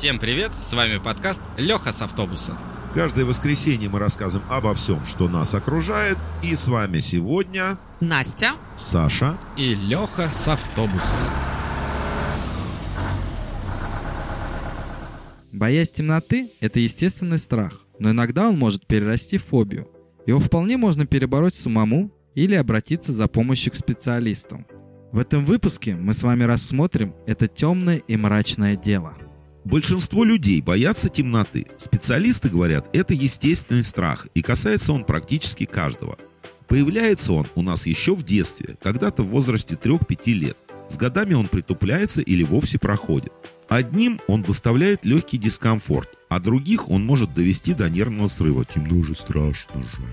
Всем привет, с вами подкаст Леха с автобуса. Каждое воскресенье мы рассказываем обо всем, что нас окружает. И с вами сегодня Настя. Саша. И Леха с автобуса. Боязнь темноты – это естественный страх, но иногда он может перерасти в фобию. Его вполне можно перебороть самому или обратиться за помощью к специалистам. В этом выпуске мы с вами рассмотрим это темное и мрачное дело. Большинство людей боятся темноты. Специалисты говорят, это естественный страх, и касается он практически каждого. Появляется он у нас еще в детстве, когда-то в возрасте 3-5 лет. С годами он притупляется или вовсе проходит. Одним он доставляет легкий дискомфорт, а других он может довести до нервного срыва. Темно же страшно же.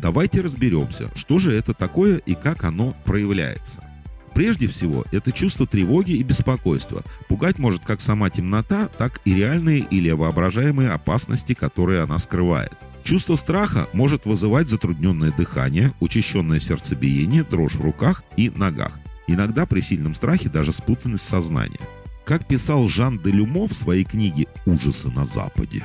Давайте разберемся, что же это такое и как оно проявляется. Прежде всего, это чувство тревоги и беспокойства. Пугать может как сама темнота, так и реальные или воображаемые опасности, которые она скрывает. Чувство страха может вызывать затрудненное дыхание, учащенное сердцебиение, дрожь в руках и ногах. Иногда при сильном страхе даже спутанность сознания. Как писал Жан де Люмо в своей книге «Ужасы на Западе»,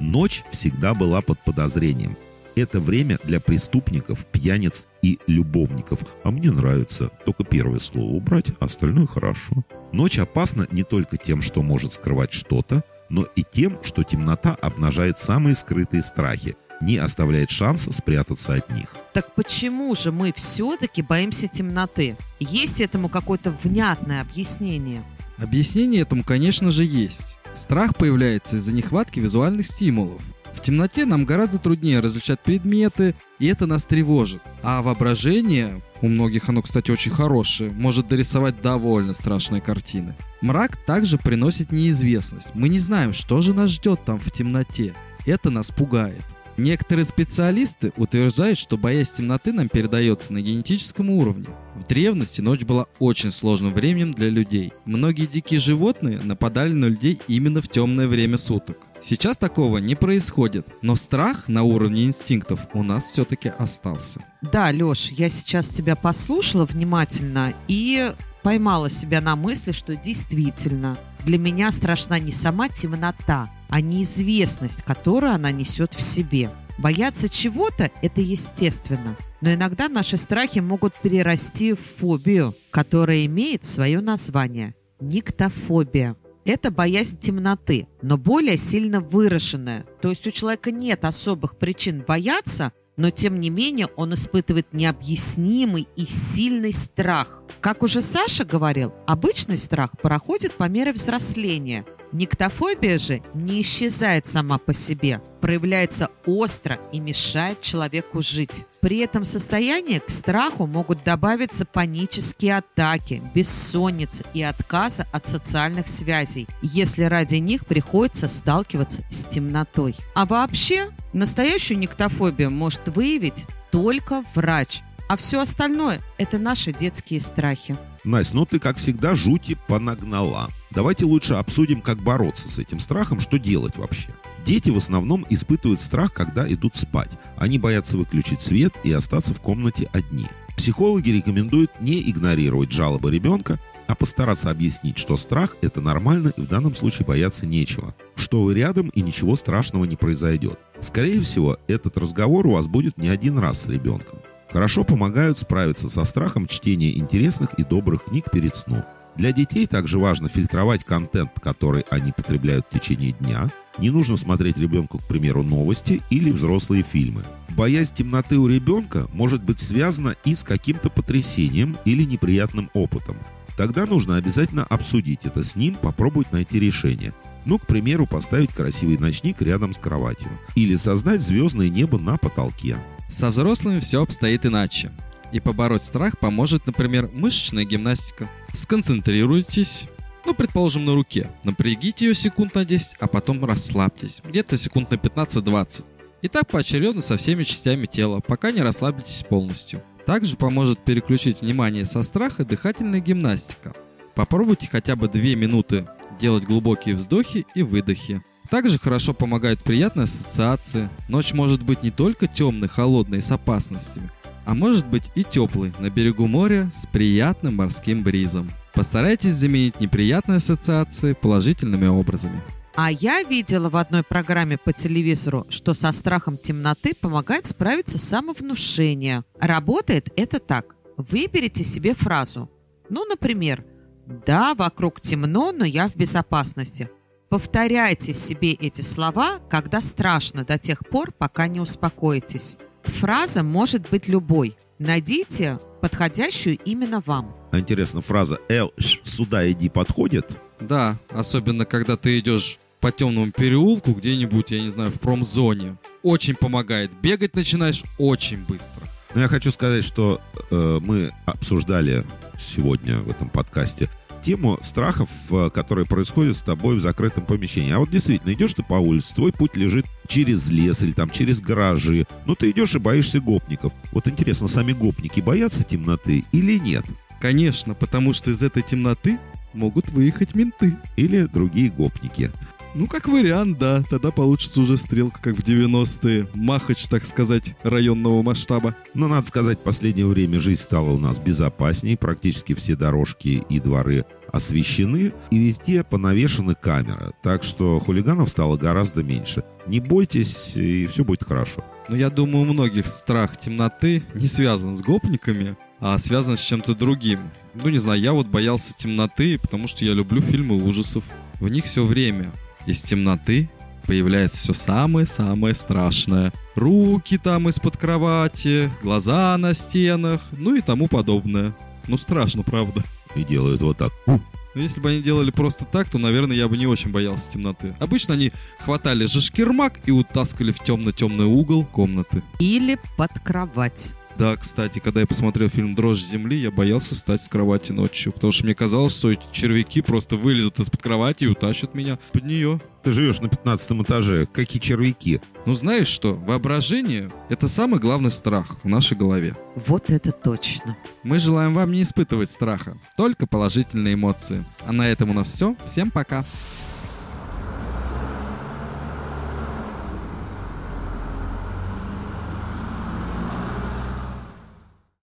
ночь всегда была под подозрением, это время для преступников, пьяниц и любовников. А мне нравится только первое слово убрать, а остальное хорошо. Ночь опасна не только тем, что может скрывать что-то, но и тем, что темнота обнажает самые скрытые страхи, не оставляет шанса спрятаться от них. Так почему же мы все-таки боимся темноты? Есть этому какое-то внятное объяснение? Объяснение этому, конечно же, есть. Страх появляется из-за нехватки визуальных стимулов. Темноте нам гораздо труднее различать предметы, и это нас тревожит. А воображение, у многих оно, кстати, очень хорошее, может дорисовать довольно страшные картины. Мрак также приносит неизвестность. Мы не знаем, что же нас ждет там в темноте. Это нас пугает. Некоторые специалисты утверждают, что боязнь темноты нам передается на генетическом уровне. В древности ночь была очень сложным временем для людей. Многие дикие животные нападали на людей именно в темное время суток. Сейчас такого не происходит, но страх на уровне инстинктов у нас все-таки остался. Да, Леш, я сейчас тебя послушала внимательно и поймала себя на мысли, что действительно для меня страшна не сама темнота, а неизвестность, которую она несет в себе. Бояться чего-то – это естественно, но иногда наши страхи могут перерасти в фобию, которая имеет свое название – никтофобия. Это боязнь темноты, но более сильно выраженная. То есть у человека нет особых причин бояться, но тем не менее он испытывает необъяснимый и сильный страх. Как уже Саша говорил, обычный страх проходит по мере взросления – Никтофобия же не исчезает сама по себе, проявляется остро и мешает человеку жить. При этом состоянии к страху могут добавиться панические атаки, бессонница и отказа от социальных связей, если ради них приходится сталкиваться с темнотой. А вообще, настоящую никтофобию может выявить только врач, а все остальное – это наши детские страхи. Настя, ну ты, как всегда, жути понагнала. Давайте лучше обсудим, как бороться с этим страхом, что делать вообще. Дети в основном испытывают страх, когда идут спать. Они боятся выключить свет и остаться в комнате одни. Психологи рекомендуют не игнорировать жалобы ребенка, а постараться объяснить, что страх – это нормально и в данном случае бояться нечего, что вы рядом и ничего страшного не произойдет. Скорее всего, этот разговор у вас будет не один раз с ребенком. Хорошо помогают справиться со страхом чтения интересных и добрых книг перед сном. Для детей также важно фильтровать контент, который они потребляют в течение дня. Не нужно смотреть ребенку, к примеру, новости или взрослые фильмы. Боязнь темноты у ребенка может быть связана и с каким-то потрясением или неприятным опытом. Тогда нужно обязательно обсудить это с ним, попробовать найти решение. Ну, к примеру, поставить красивый ночник рядом с кроватью. Или создать звездное небо на потолке. Со взрослыми все обстоит иначе. И побороть страх поможет, например, мышечная гимнастика. Сконцентрируйтесь, ну, предположим, на руке. Напрягите ее секунд на 10, а потом расслабьтесь. Где-то секунд на 15-20. И так поочередно со всеми частями тела, пока не расслабитесь полностью. Также поможет переключить внимание со страха дыхательная гимнастика. Попробуйте хотя бы 2 минуты делать глубокие вздохи и выдохи. Также хорошо помогают приятные ассоциации. Ночь может быть не только темной, холодной с опасностями, а может быть и теплой на берегу моря с приятным морским бризом. Постарайтесь заменить неприятные ассоциации положительными образами. А я видела в одной программе по телевизору, что со страхом темноты помогает справиться самовнушение. Работает это так. Выберите себе фразу. Ну, например, «Да, вокруг темно, но я в безопасности». Повторяйте себе эти слова, когда страшно, до тех пор, пока не успокоитесь. Фраза может быть любой. Найдите подходящую именно вам. А интересно, фраза «Эл, сюда иди» подходит? Да, особенно когда ты идешь по темному переулку где-нибудь, я не знаю, в промзоне. Очень помогает. Бегать начинаешь очень быстро. Но я хочу сказать, что э, мы обсуждали сегодня в этом подкасте тему страхов, э, которые происходят с тобой в закрытом помещении. А вот действительно, идешь ты по улице, твой путь лежит через лес или там через гаражи. Ну, ты идешь и боишься гопников. Вот интересно, сами гопники боятся темноты или нет? Конечно, потому что из этой темноты могут выехать менты. Или другие гопники. Ну, как вариант, да. Тогда получится уже стрелка, как в 90-е. Махач, так сказать, районного масштаба. Но, надо сказать, в последнее время жизнь стала у нас безопаснее. Практически все дорожки и дворы освещены, и везде понавешены камеры. Так что хулиганов стало гораздо меньше. Не бойтесь, и все будет хорошо. Но я думаю, у многих страх темноты не связан с гопниками, а связан с чем-то другим. Ну, не знаю, я вот боялся темноты, потому что я люблю фильмы ужасов. В них все время из темноты появляется все самое-самое страшное. Руки там из-под кровати, глаза на стенах, ну и тому подобное. Ну страшно, правда. И делают вот так. «У». Но если бы они делали просто так, то, наверное, я бы не очень боялся темноты. Обычно они хватали же шкирмак и утаскивали в темно-темный угол комнаты. Или под кровать. Да, кстати, когда я посмотрел фильм «Дрожь земли», я боялся встать с кровати ночью, потому что мне казалось, что эти червяки просто вылезут из-под кровати и утащат меня под нее. Ты живешь на 15 этаже. Какие червяки? Ну знаешь что, воображение — это самый главный страх в нашей голове. Вот это точно. Мы желаем вам не испытывать страха, только положительные эмоции. А на этом у нас все. Всем пока.